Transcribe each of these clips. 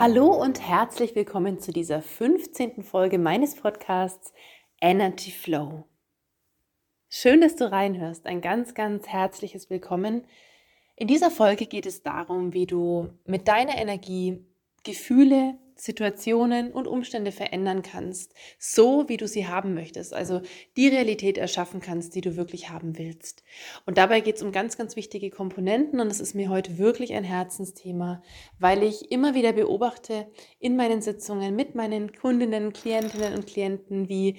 Hallo und herzlich willkommen zu dieser 15. Folge meines Podcasts Energy Flow. Schön, dass du reinhörst. Ein ganz, ganz herzliches Willkommen. In dieser Folge geht es darum, wie du mit deiner Energie Gefühle, Situationen und Umstände verändern kannst, so wie du sie haben möchtest. Also die Realität erschaffen kannst, die du wirklich haben willst. Und dabei geht es um ganz, ganz wichtige Komponenten und es ist mir heute wirklich ein Herzensthema, weil ich immer wieder beobachte in meinen Sitzungen mit meinen Kundinnen, Klientinnen und Klienten, wie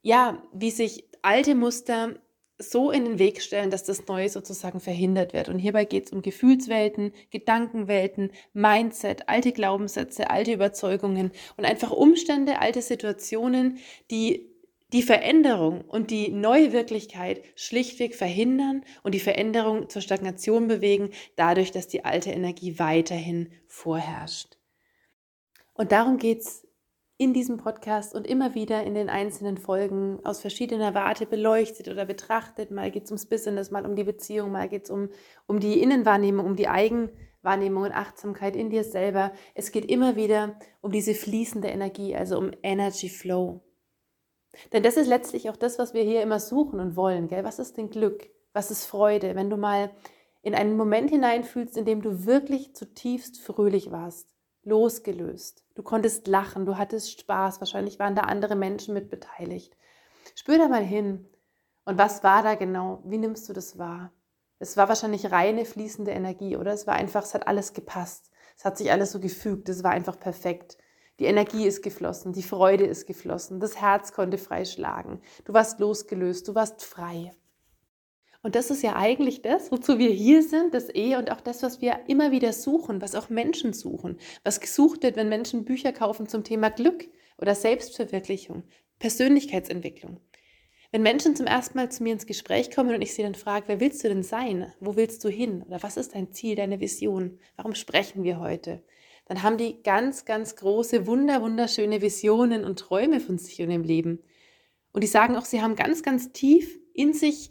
ja, wie sich alte Muster so in den Weg stellen, dass das Neue sozusagen verhindert wird. Und hierbei geht es um Gefühlswelten, Gedankenwelten, Mindset, alte Glaubenssätze, alte Überzeugungen und einfach Umstände, alte Situationen, die die Veränderung und die neue Wirklichkeit schlichtweg verhindern und die Veränderung zur Stagnation bewegen, dadurch, dass die alte Energie weiterhin vorherrscht. Und darum geht es in diesem Podcast und immer wieder in den einzelnen Folgen aus verschiedener Warte beleuchtet oder betrachtet. Mal geht es ums Business, mal um die Beziehung, mal geht es um, um die Innenwahrnehmung, um die Eigenwahrnehmung und Achtsamkeit in dir selber. Es geht immer wieder um diese fließende Energie, also um Energy Flow. Denn das ist letztlich auch das, was wir hier immer suchen und wollen. Gell? Was ist denn Glück? Was ist Freude? Wenn du mal in einen Moment hineinfühlst, in dem du wirklich zutiefst fröhlich warst losgelöst. Du konntest lachen, du hattest Spaß, wahrscheinlich waren da andere Menschen mit beteiligt. Spür da mal hin. Und was war da genau? Wie nimmst du das wahr? Es war wahrscheinlich reine fließende Energie, oder? Es war einfach, es hat alles gepasst. Es hat sich alles so gefügt, es war einfach perfekt. Die Energie ist geflossen, die Freude ist geflossen, das Herz konnte frei schlagen. Du warst losgelöst, du warst frei. Und das ist ja eigentlich das, wozu wir hier sind, das E und auch das, was wir immer wieder suchen, was auch Menschen suchen, was gesucht wird, wenn Menschen Bücher kaufen zum Thema Glück oder Selbstverwirklichung, Persönlichkeitsentwicklung. Wenn Menschen zum ersten Mal zu mir ins Gespräch kommen und ich sie dann frage, wer willst du denn sein? Wo willst du hin? Oder was ist dein Ziel, deine Vision? Warum sprechen wir heute? Dann haben die ganz, ganz große, wunder, wunderschöne Visionen und Träume von sich und dem Leben. Und die sagen auch, sie haben ganz, ganz tief in sich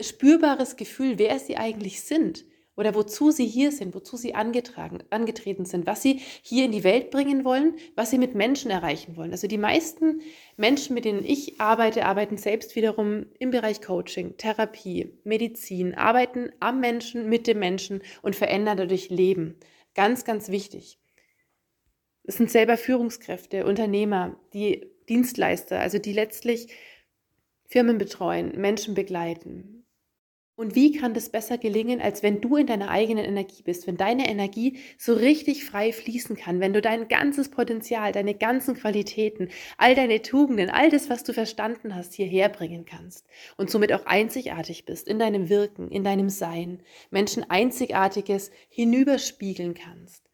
spürbares Gefühl, wer sie eigentlich sind oder wozu sie hier sind, wozu sie angetragen, angetreten sind, was sie hier in die Welt bringen wollen, was sie mit Menschen erreichen wollen. Also die meisten Menschen, mit denen ich arbeite, arbeiten selbst wiederum im Bereich Coaching, Therapie, Medizin, arbeiten am Menschen, mit dem Menschen und verändern dadurch Leben. Ganz, ganz wichtig. Es sind selber Führungskräfte, Unternehmer, die Dienstleister, also die letztlich Firmen betreuen, Menschen begleiten, und wie kann das besser gelingen, als wenn du in deiner eigenen Energie bist, wenn deine Energie so richtig frei fließen kann, wenn du dein ganzes Potenzial, deine ganzen Qualitäten, all deine Tugenden, all das, was du verstanden hast, hierher bringen kannst und somit auch einzigartig bist in deinem Wirken, in deinem Sein, Menschen Einzigartiges hinüberspiegeln kannst.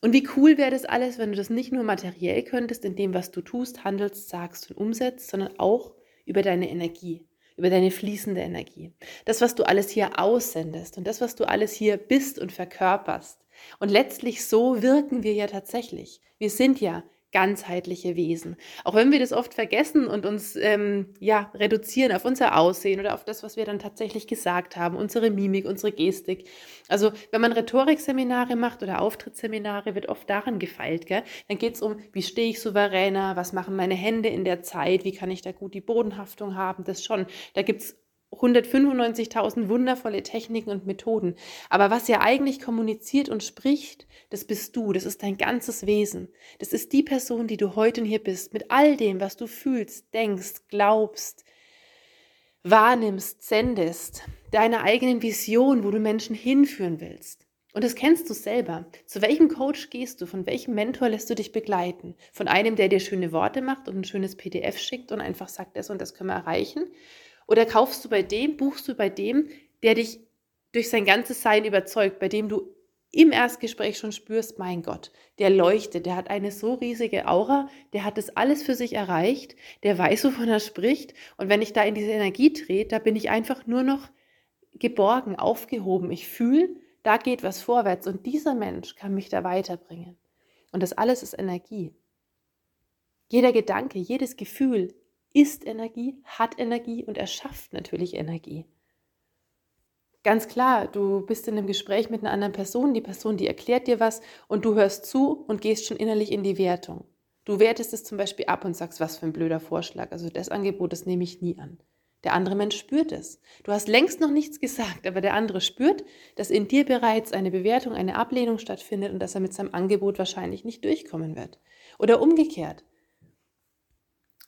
Und wie cool wäre das alles, wenn du das nicht nur materiell könntest, in dem, was du tust, handelst, sagst und umsetzt, sondern auch über deine Energie über deine fließende Energie. Das, was du alles hier aussendest und das, was du alles hier bist und verkörperst. Und letztlich so wirken wir ja tatsächlich. Wir sind ja ganzheitliche Wesen. Auch wenn wir das oft vergessen und uns ähm, ja, reduzieren auf unser Aussehen oder auf das, was wir dann tatsächlich gesagt haben, unsere Mimik, unsere Gestik. Also wenn man Rhetorikseminare macht oder Auftrittsseminare, wird oft daran gefeilt. Gell? Dann geht es um, wie stehe ich souveräner, was machen meine Hände in der Zeit, wie kann ich da gut die Bodenhaftung haben, das schon. Da gibt es 195.000 wundervolle Techniken und Methoden. Aber was ja eigentlich kommuniziert und spricht, das bist du, das ist dein ganzes Wesen. Das ist die Person, die du heute und hier bist, mit all dem, was du fühlst, denkst, glaubst, wahrnimmst, sendest, deiner eigenen Vision, wo du Menschen hinführen willst. Und das kennst du selber. Zu welchem Coach gehst du? Von welchem Mentor lässt du dich begleiten? Von einem, der dir schöne Worte macht und ein schönes PDF schickt und einfach sagt, das und das können wir erreichen? Oder kaufst du bei dem, buchst du bei dem, der dich durch sein ganzes Sein überzeugt, bei dem du im Erstgespräch schon spürst, mein Gott, der leuchtet, der hat eine so riesige Aura, der hat das alles für sich erreicht, der weiß, wovon er spricht. Und wenn ich da in diese Energie trete, da bin ich einfach nur noch geborgen, aufgehoben. Ich fühle, da geht was vorwärts und dieser Mensch kann mich da weiterbringen. Und das alles ist Energie. Jeder Gedanke, jedes Gefühl, ist Energie, hat Energie und erschafft natürlich Energie. Ganz klar, du bist in einem Gespräch mit einer anderen Person, die Person, die erklärt dir was und du hörst zu und gehst schon innerlich in die Wertung. Du wertest es zum Beispiel ab und sagst, was für ein blöder Vorschlag. Also das Angebot, das nehme ich nie an. Der andere Mensch spürt es. Du hast längst noch nichts gesagt, aber der andere spürt, dass in dir bereits eine Bewertung, eine Ablehnung stattfindet und dass er mit seinem Angebot wahrscheinlich nicht durchkommen wird. Oder umgekehrt.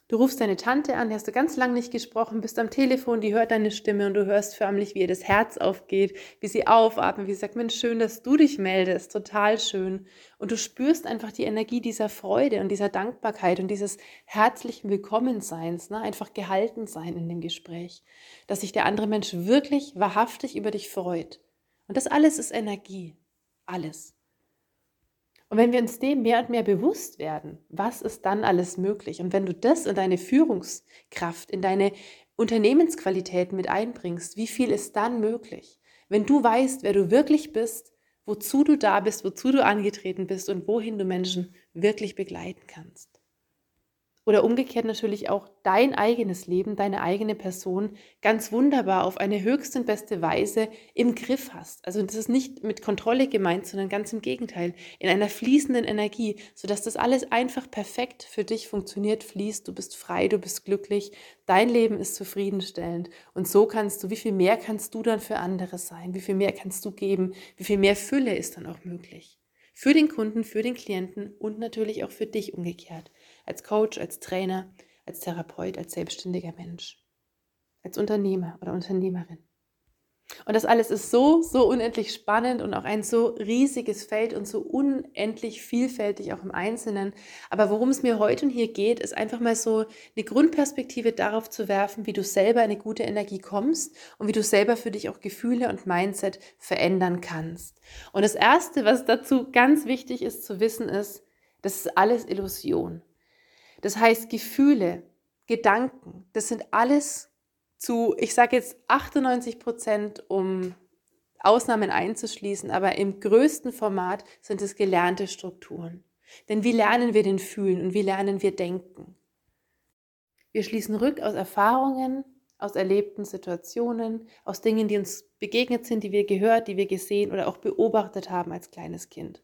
Du rufst deine Tante an, die hast du ganz lange nicht gesprochen, bist am Telefon, die hört deine Stimme und du hörst förmlich, wie ihr das Herz aufgeht, wie sie aufatmet, wie sie sagt, Mensch, schön, dass du dich meldest, total schön. Und du spürst einfach die Energie dieser Freude und dieser Dankbarkeit und dieses herzlichen Willkommenseins, ne? einfach gehalten sein in dem Gespräch, dass sich der andere Mensch wirklich wahrhaftig über dich freut. Und das alles ist Energie, alles. Und wenn wir uns dem mehr und mehr bewusst werden, was ist dann alles möglich? Und wenn du das in deine Führungskraft, in deine Unternehmensqualitäten mit einbringst, wie viel ist dann möglich? Wenn du weißt, wer du wirklich bist, wozu du da bist, wozu du angetreten bist und wohin du Menschen wirklich begleiten kannst. Oder umgekehrt natürlich auch dein eigenes Leben, deine eigene Person ganz wunderbar auf eine höchst und beste Weise im Griff hast. Also das ist nicht mit Kontrolle gemeint, sondern ganz im Gegenteil, in einer fließenden Energie, sodass das alles einfach perfekt für dich funktioniert, fließt, du bist frei, du bist glücklich, dein Leben ist zufriedenstellend. Und so kannst du, wie viel mehr kannst du dann für andere sein, wie viel mehr kannst du geben, wie viel mehr Fülle ist dann auch möglich. Für den Kunden, für den Klienten und natürlich auch für dich umgekehrt als Coach, als Trainer, als Therapeut, als selbstständiger Mensch, als Unternehmer oder Unternehmerin. Und das alles ist so, so unendlich spannend und auch ein so riesiges Feld und so unendlich vielfältig auch im Einzelnen. Aber worum es mir heute und hier geht, ist einfach mal so eine Grundperspektive darauf zu werfen, wie du selber eine gute Energie kommst und wie du selber für dich auch Gefühle und Mindset verändern kannst. Und das Erste, was dazu ganz wichtig ist zu wissen, ist, das ist alles Illusion. Das heißt, Gefühle, Gedanken, das sind alles zu, ich sage jetzt 98 Prozent, um Ausnahmen einzuschließen, aber im größten Format sind es gelernte Strukturen. Denn wie lernen wir den Fühlen und wie lernen wir denken? Wir schließen rück aus Erfahrungen, aus erlebten Situationen, aus Dingen, die uns begegnet sind, die wir gehört, die wir gesehen oder auch beobachtet haben als kleines Kind.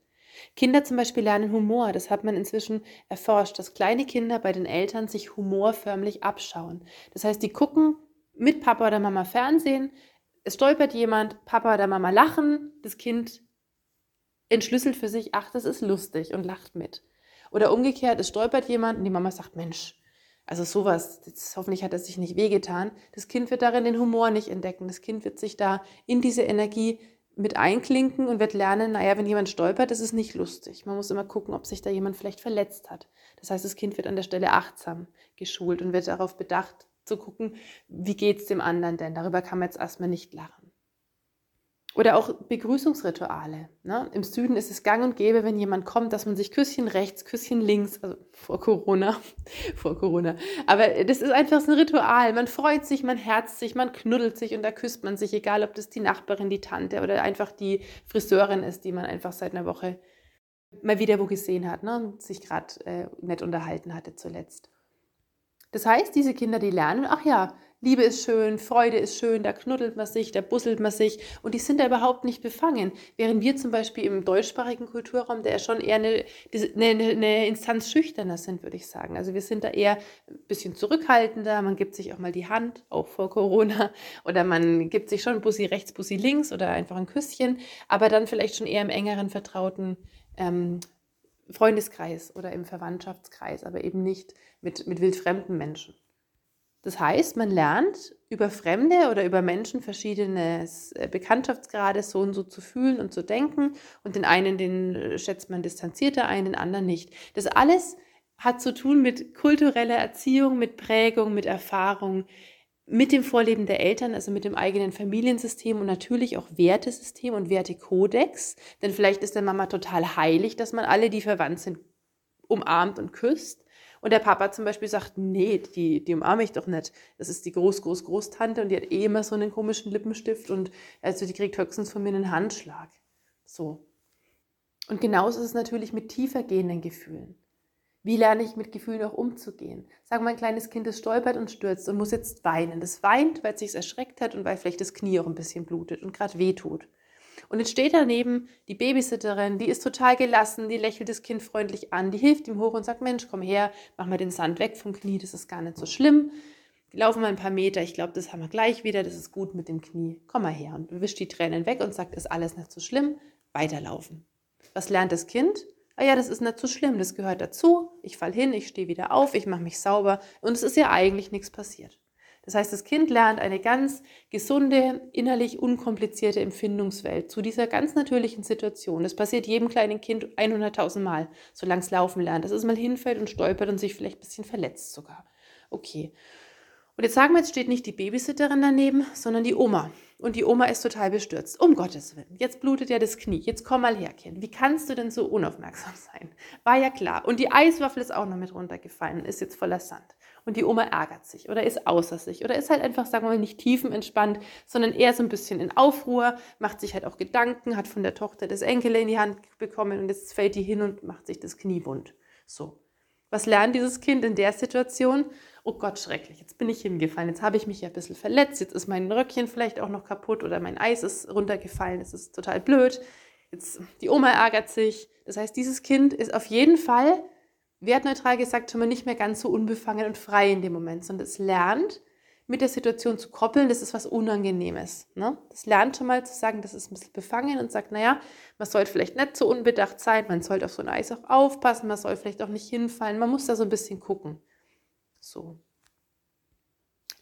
Kinder zum Beispiel lernen Humor. Das hat man inzwischen erforscht, dass kleine Kinder bei den Eltern sich Humor förmlich abschauen. Das heißt, die gucken mit Papa oder Mama Fernsehen, es stolpert jemand, Papa oder Mama lachen, das Kind entschlüsselt für sich, ach, das ist lustig und lacht mit. Oder umgekehrt, es stolpert jemand und die Mama sagt, Mensch, also sowas, das, hoffentlich hat er sich nicht wehgetan. Das Kind wird darin den Humor nicht entdecken. Das Kind wird sich da in diese Energie mit einklinken und wird lernen, naja, wenn jemand stolpert, ist es nicht lustig. Man muss immer gucken, ob sich da jemand vielleicht verletzt hat. Das heißt, das Kind wird an der Stelle achtsam geschult und wird darauf bedacht zu gucken, wie geht es dem anderen denn. Darüber kann man jetzt erstmal nicht lachen. Oder auch Begrüßungsrituale. Ne? Im Süden ist es gang und gäbe, wenn jemand kommt, dass man sich Küsschen rechts, Küsschen links, also vor Corona, vor Corona. Aber das ist einfach so ein Ritual. Man freut sich, man herzt sich, man knuddelt sich und da küsst man sich, egal ob das die Nachbarin, die Tante oder einfach die Friseurin ist, die man einfach seit einer Woche mal wieder wo gesehen hat ne? und sich gerade äh, nett unterhalten hatte zuletzt. Das heißt, diese Kinder, die lernen, ach ja, Liebe ist schön, Freude ist schön, da knuddelt man sich, da busselt man sich und die sind da überhaupt nicht befangen. Während wir zum Beispiel im deutschsprachigen Kulturraum, der schon eher eine, eine, eine Instanz schüchterner sind, würde ich sagen. Also wir sind da eher ein bisschen zurückhaltender, man gibt sich auch mal die Hand, auch vor Corona, oder man gibt sich schon Bussi rechts, Bussi links oder einfach ein Küsschen, aber dann vielleicht schon eher im engeren vertrauten ähm, Freundeskreis oder im Verwandtschaftskreis, aber eben nicht mit, mit wildfremden Menschen. Das heißt, man lernt über Fremde oder über Menschen verschiedene äh, Bekanntschaftsgrade so und so zu fühlen und zu denken. Und den einen, den äh, schätzt man distanzierter ein, den anderen nicht. Das alles hat zu tun mit kultureller Erziehung, mit Prägung, mit Erfahrung, mit dem Vorleben der Eltern, also mit dem eigenen Familiensystem und natürlich auch Wertesystem und Wertekodex. Denn vielleicht ist der Mama total heilig, dass man alle, die verwandt sind, umarmt und küsst. Und der Papa zum Beispiel sagt, nee, die, die umarme ich doch nicht. Das ist die Groß-Groß-Großtante und die hat eh immer so einen komischen Lippenstift und also die kriegt höchstens von mir einen Handschlag. So. Und genauso ist es natürlich mit tiefer gehenden Gefühlen. Wie lerne ich mit Gefühlen auch umzugehen? Sagen wir, ein kleines Kind, das stolpert und stürzt und muss jetzt weinen. Das weint, weil es sich erschreckt hat und weil vielleicht das Knie auch ein bisschen blutet und gerade wehtut. Und jetzt steht daneben die Babysitterin, die ist total gelassen, die lächelt das Kind freundlich an, die hilft ihm hoch und sagt, Mensch, komm her, mach mal den Sand weg vom Knie, das ist gar nicht so schlimm. Die laufen mal ein paar Meter, ich glaube, das haben wir gleich wieder, das ist gut mit dem Knie. Komm mal her und wischt die Tränen weg und sagt, ist alles nicht so schlimm, weiterlaufen. Was lernt das Kind? ah ja, das ist nicht so schlimm, das gehört dazu, ich fall hin, ich stehe wieder auf, ich mache mich sauber und es ist ja eigentlich nichts passiert. Das heißt, das Kind lernt eine ganz gesunde, innerlich unkomplizierte Empfindungswelt zu dieser ganz natürlichen Situation. Das passiert jedem kleinen Kind 100.000 Mal, solange es laufen lernt, dass es mal hinfällt und stolpert und sich vielleicht ein bisschen verletzt sogar. Okay. Und jetzt sagen wir, jetzt steht nicht die Babysitterin daneben, sondern die Oma. Und die Oma ist total bestürzt. Um Gottes Willen, jetzt blutet ja das Knie. Jetzt komm mal her, Kind. Wie kannst du denn so unaufmerksam sein? War ja klar. Und die Eiswaffel ist auch noch mit runtergefallen ist jetzt voller Sand. Und die Oma ärgert sich oder ist außer sich oder ist halt einfach, sagen wir mal, nicht tiefenentspannt, sondern eher so ein bisschen in Aufruhr, macht sich halt auch Gedanken, hat von der Tochter das Enkel in die Hand bekommen und jetzt fällt die hin und macht sich das Knie wund. So. Was lernt dieses Kind in der Situation? oh Gott, schrecklich, jetzt bin ich hingefallen, jetzt habe ich mich ja ein bisschen verletzt, jetzt ist mein Röckchen vielleicht auch noch kaputt oder mein Eis ist runtergefallen, das ist total blöd. Jetzt die Oma ärgert sich. Das heißt, dieses Kind ist auf jeden Fall wertneutral gesagt schon mal nicht mehr ganz so unbefangen und frei in dem Moment, sondern es lernt, mit der Situation zu koppeln, das ist was Unangenehmes. Ne? Das lernt schon mal zu sagen, das ist ein bisschen befangen und sagt, naja, man sollte vielleicht nicht so unbedacht sein, man sollte auf so ein Eis auch aufpassen, man soll vielleicht auch nicht hinfallen, man muss da so ein bisschen gucken. So.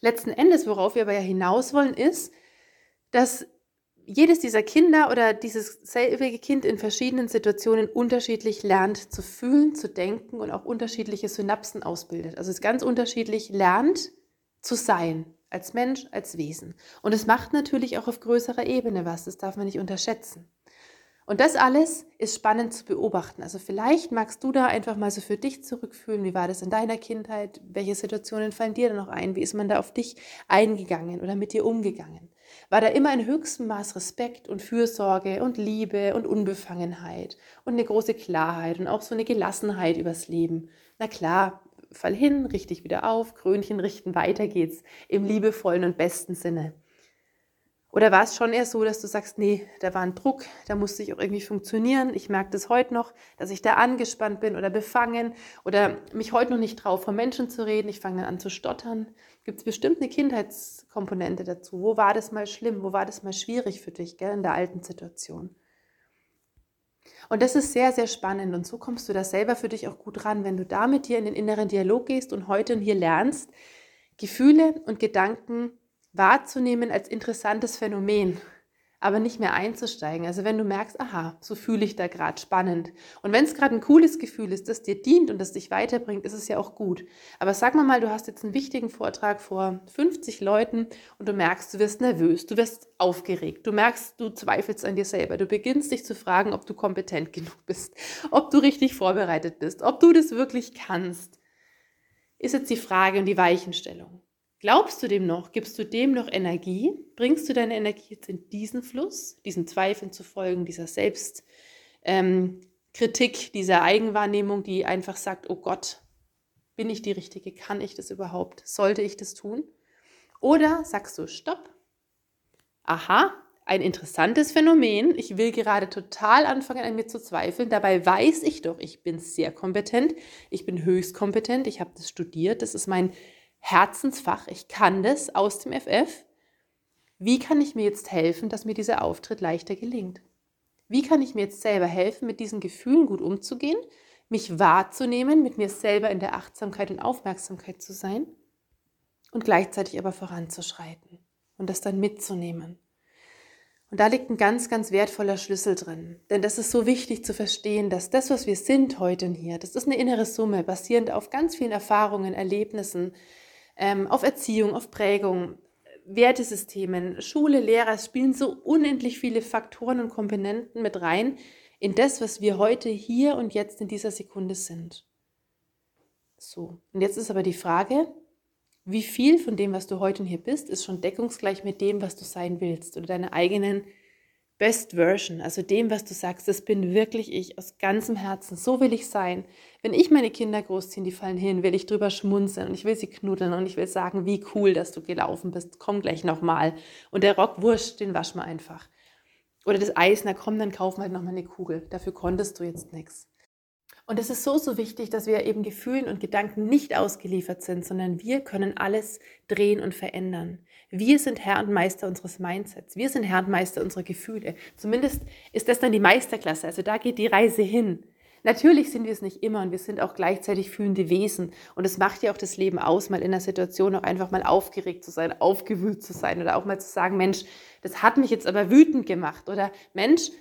Letzten Endes, worauf wir aber ja hinaus wollen, ist, dass jedes dieser Kinder oder dieses selbige Kind in verschiedenen Situationen unterschiedlich lernt zu fühlen, zu denken und auch unterschiedliche Synapsen ausbildet. Also es ganz unterschiedlich lernt zu sein, als Mensch, als Wesen. Und es macht natürlich auch auf größerer Ebene was, das darf man nicht unterschätzen. Und das alles ist spannend zu beobachten. Also vielleicht magst du da einfach mal so für dich zurückfühlen, wie war das in deiner Kindheit, welche Situationen fallen dir da noch ein, wie ist man da auf dich eingegangen oder mit dir umgegangen. War da immer in höchstem Maß Respekt und Fürsorge und Liebe und Unbefangenheit und eine große Klarheit und auch so eine Gelassenheit übers Leben. Na klar, fall hin, richtig wieder auf, Krönchen richten, weiter geht's im liebevollen und besten Sinne. Oder war es schon eher so, dass du sagst, nee, da war ein Druck, da musste ich auch irgendwie funktionieren. Ich merke das heute noch, dass ich da angespannt bin oder befangen oder mich heute noch nicht traue, vor Menschen zu reden. Ich fange dann an zu stottern. Gibt es bestimmt eine Kindheitskomponente dazu? Wo war das mal schlimm? Wo war das mal schwierig für dich, gell, in der alten Situation? Und das ist sehr, sehr spannend. Und so kommst du da selber für dich auch gut ran, wenn du da mit dir in den inneren Dialog gehst und heute und hier lernst, Gefühle und Gedanken wahrzunehmen als interessantes Phänomen, aber nicht mehr einzusteigen. Also wenn du merkst, aha, so fühle ich da gerade spannend. Und wenn es gerade ein cooles Gefühl ist, das dir dient und das dich weiterbringt, ist es ja auch gut. Aber sag mal mal, du hast jetzt einen wichtigen Vortrag vor 50 Leuten und du merkst, du wirst nervös, du wirst aufgeregt, du merkst, du zweifelst an dir selber, du beginnst dich zu fragen, ob du kompetent genug bist, ob du richtig vorbereitet bist, ob du das wirklich kannst. Ist jetzt die Frage und die Weichenstellung. Glaubst du dem noch? Gibst du dem noch Energie? Bringst du deine Energie jetzt in diesen Fluss, diesen Zweifeln zu folgen, dieser Selbstkritik, ähm, dieser Eigenwahrnehmung, die einfach sagt, oh Gott, bin ich die Richtige? Kann ich das überhaupt? Sollte ich das tun? Oder sagst du, stopp, aha, ein interessantes Phänomen. Ich will gerade total anfangen, an mir zu zweifeln. Dabei weiß ich doch, ich bin sehr kompetent. Ich bin höchst kompetent. Ich habe das studiert. Das ist mein Herzensfach, ich kann das aus dem FF. Wie kann ich mir jetzt helfen, dass mir dieser Auftritt leichter gelingt? Wie kann ich mir jetzt selber helfen, mit diesen Gefühlen gut umzugehen, mich wahrzunehmen, mit mir selber in der Achtsamkeit und Aufmerksamkeit zu sein und gleichzeitig aber voranzuschreiten und das dann mitzunehmen? Und da liegt ein ganz, ganz wertvoller Schlüssel drin. Denn das ist so wichtig zu verstehen, dass das, was wir sind heute hier, das ist eine innere Summe, basierend auf ganz vielen Erfahrungen, Erlebnissen, ähm, auf Erziehung, auf Prägung, Wertesystemen, Schule, Lehrer, es spielen so unendlich viele Faktoren und Komponenten mit rein in das, was wir heute hier und jetzt in dieser Sekunde sind. So, und jetzt ist aber die Frage, wie viel von dem, was du heute und hier bist, ist schon deckungsgleich mit dem, was du sein willst oder deine eigenen Best Version, also dem, was du sagst, das bin wirklich ich aus ganzem Herzen. So will ich sein. Wenn ich meine Kinder großziehen, die fallen hin, will ich drüber schmunzeln und ich will sie knuddeln und ich will sagen, wie cool, dass du gelaufen bist. Komm gleich nochmal. Und der Rock wurscht, den wasch mal einfach. Oder das Eis, na komm, dann kaufen wir halt nochmal eine Kugel. Dafür konntest du jetzt nichts. Und es ist so, so wichtig, dass wir eben Gefühlen und Gedanken nicht ausgeliefert sind, sondern wir können alles drehen und verändern. Wir sind Herr und Meister unseres Mindsets. Wir sind Herr und Meister unserer Gefühle. Zumindest ist das dann die Meisterklasse. Also da geht die Reise hin. Natürlich sind wir es nicht immer und wir sind auch gleichzeitig fühlende Wesen. Und es macht ja auch das Leben aus, mal in einer Situation auch einfach mal aufgeregt zu sein, aufgewühlt zu sein oder auch mal zu sagen, Mensch, das hat mich jetzt aber wütend gemacht. Oder Mensch,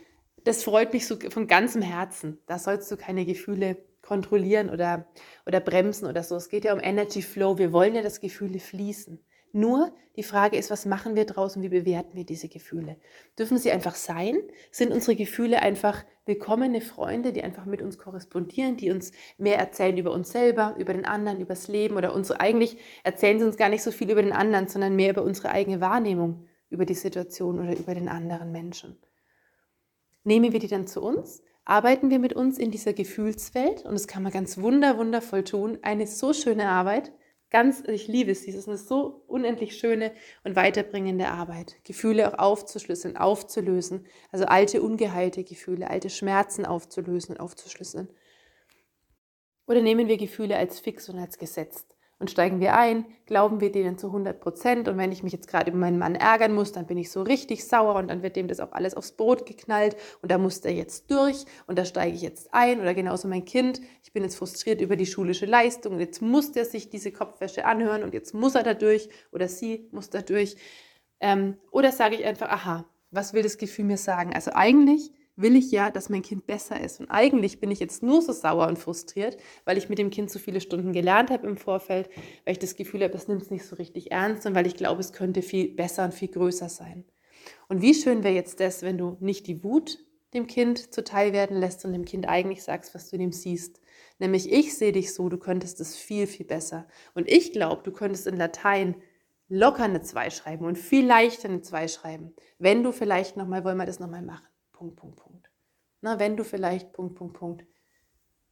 das freut mich so von ganzem Herzen. Da sollst du keine Gefühle kontrollieren oder, oder bremsen oder so. Es geht ja um Energy Flow. Wir wollen ja, dass Gefühle fließen. Nur die Frage ist, was machen wir draus und wie bewerten wir diese Gefühle? Dürfen sie einfach sein? Sind unsere Gefühle einfach willkommene Freunde, die einfach mit uns korrespondieren, die uns mehr erzählen über uns selber, über den anderen, über das Leben oder unsere, eigentlich erzählen sie uns gar nicht so viel über den anderen, sondern mehr über unsere eigene Wahrnehmung über die Situation oder über den anderen Menschen. Nehmen wir die dann zu uns? Arbeiten wir mit uns in dieser Gefühlswelt und das kann man ganz wunder, wundervoll tun. Eine so schöne Arbeit. Ganz, ich liebe es, dieses eine so unendlich schöne und weiterbringende Arbeit. Gefühle auch aufzuschlüsseln, aufzulösen. Also alte, ungeheilte Gefühle, alte Schmerzen aufzulösen und aufzuschlüsseln. Oder nehmen wir Gefühle als fix und als gesetzt? Und steigen wir ein, glauben wir denen zu 100 Prozent. Und wenn ich mich jetzt gerade über meinen Mann ärgern muss, dann bin ich so richtig sauer und dann wird dem das auch alles aufs Brot geknallt. Und da muss der jetzt durch und da steige ich jetzt ein. Oder genauso mein Kind, ich bin jetzt frustriert über die schulische Leistung. Und jetzt muss der sich diese Kopfwäsche anhören und jetzt muss er da durch oder sie muss da durch. Ähm, oder sage ich einfach, aha, was will das Gefühl mir sagen? Also eigentlich will ich ja, dass mein Kind besser ist. Und eigentlich bin ich jetzt nur so sauer und frustriert, weil ich mit dem Kind so viele Stunden gelernt habe im Vorfeld, weil ich das Gefühl habe, es nimmt es nicht so richtig ernst und weil ich glaube, es könnte viel besser und viel größer sein. Und wie schön wäre jetzt das, wenn du nicht die Wut dem Kind zuteil werden lässt und dem Kind eigentlich sagst, was du dem siehst. Nämlich, ich sehe dich so, du könntest es viel, viel besser. Und ich glaube, du könntest in Latein locker eine 2 schreiben und viel leichter eine 2 schreiben, wenn du vielleicht nochmal, wollen wir das nochmal machen. Punkt, Punkt, Punkt. Na, wenn du vielleicht Punkt, Punkt, Punkt,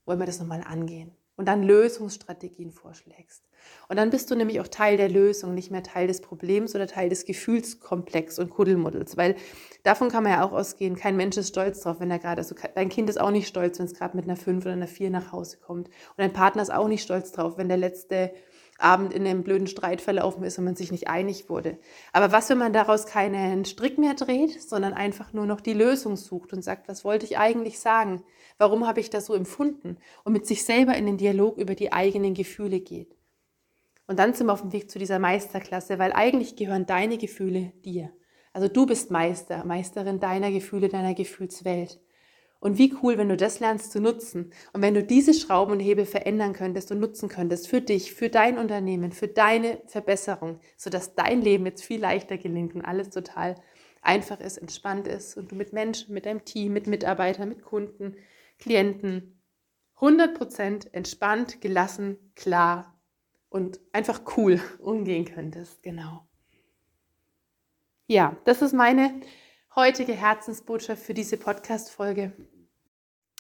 wollen wir das nochmal angehen und dann Lösungsstrategien vorschlägst. Und dann bist du nämlich auch Teil der Lösung, nicht mehr Teil des Problems oder Teil des Gefühlskomplex und Kuddelmuddels, weil davon kann man ja auch ausgehen, kein Mensch ist stolz drauf, wenn er gerade, also dein Kind ist auch nicht stolz, wenn es gerade mit einer 5 oder einer 4 nach Hause kommt. Und dein Partner ist auch nicht stolz drauf, wenn der letzte Abend in einem blöden Streit verlaufen ist und man sich nicht einig wurde. Aber was, wenn man daraus keinen Strick mehr dreht, sondern einfach nur noch die Lösung sucht und sagt, was wollte ich eigentlich sagen? Warum habe ich das so empfunden? Und mit sich selber in den Dialog über die eigenen Gefühle geht. Und dann sind wir auf dem Weg zu dieser Meisterklasse, weil eigentlich gehören deine Gefühle dir. Also du bist Meister, Meisterin deiner Gefühle, deiner Gefühlswelt. Und wie cool, wenn du das lernst zu nutzen und wenn du diese Schrauben und Hebel verändern könntest und nutzen könntest für dich, für dein Unternehmen, für deine Verbesserung, sodass dein Leben jetzt viel leichter gelingt und alles total einfach ist, entspannt ist und du mit Menschen, mit deinem Team, mit Mitarbeitern, mit Kunden, Klienten 100% entspannt, gelassen, klar und einfach cool umgehen könntest. Genau. Ja, das ist meine heutige Herzensbotschaft für diese Podcast-Folge.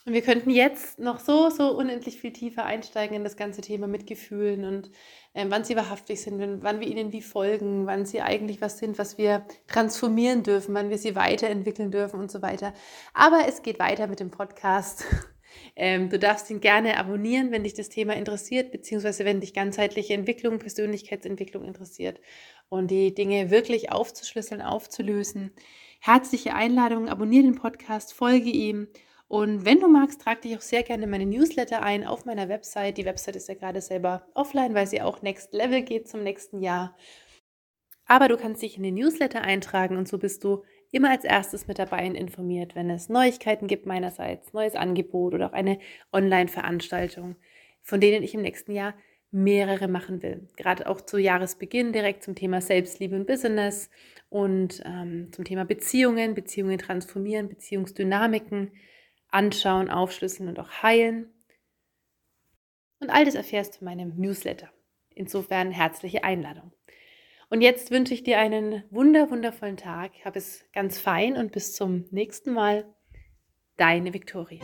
Und wir könnten jetzt noch so, so unendlich viel tiefer einsteigen in das ganze Thema mit Gefühlen und äh, wann sie wahrhaftig sind, wann wir ihnen wie folgen, wann sie eigentlich was sind, was wir transformieren dürfen, wann wir sie weiterentwickeln dürfen und so weiter. Aber es geht weiter mit dem Podcast. Ähm, du darfst ihn gerne abonnieren, wenn dich das Thema interessiert, beziehungsweise wenn dich ganzheitliche Entwicklung, Persönlichkeitsentwicklung interessiert und die Dinge wirklich aufzuschlüsseln, aufzulösen. Herzliche Einladung, abonniere den Podcast, folge ihm. Und wenn du magst, trag dich auch sehr gerne in meine Newsletter ein auf meiner Website. Die Website ist ja gerade selber offline, weil sie auch Next Level geht zum nächsten Jahr. Aber du kannst dich in den Newsletter eintragen und so bist du immer als erstes mit dabei und informiert, wenn es Neuigkeiten gibt meinerseits, neues Angebot oder auch eine Online-Veranstaltung, von denen ich im nächsten Jahr mehrere machen will. Gerade auch zu Jahresbeginn direkt zum Thema Selbstliebe und Business und ähm, zum Thema Beziehungen, Beziehungen transformieren, Beziehungsdynamiken anschauen, aufschlüsseln und auch heilen. Und all das erfährst du in meinem Newsletter. Insofern herzliche Einladung. Und jetzt wünsche ich dir einen wunder, wundervollen Tag. Hab es ganz fein und bis zum nächsten Mal. Deine Viktoria.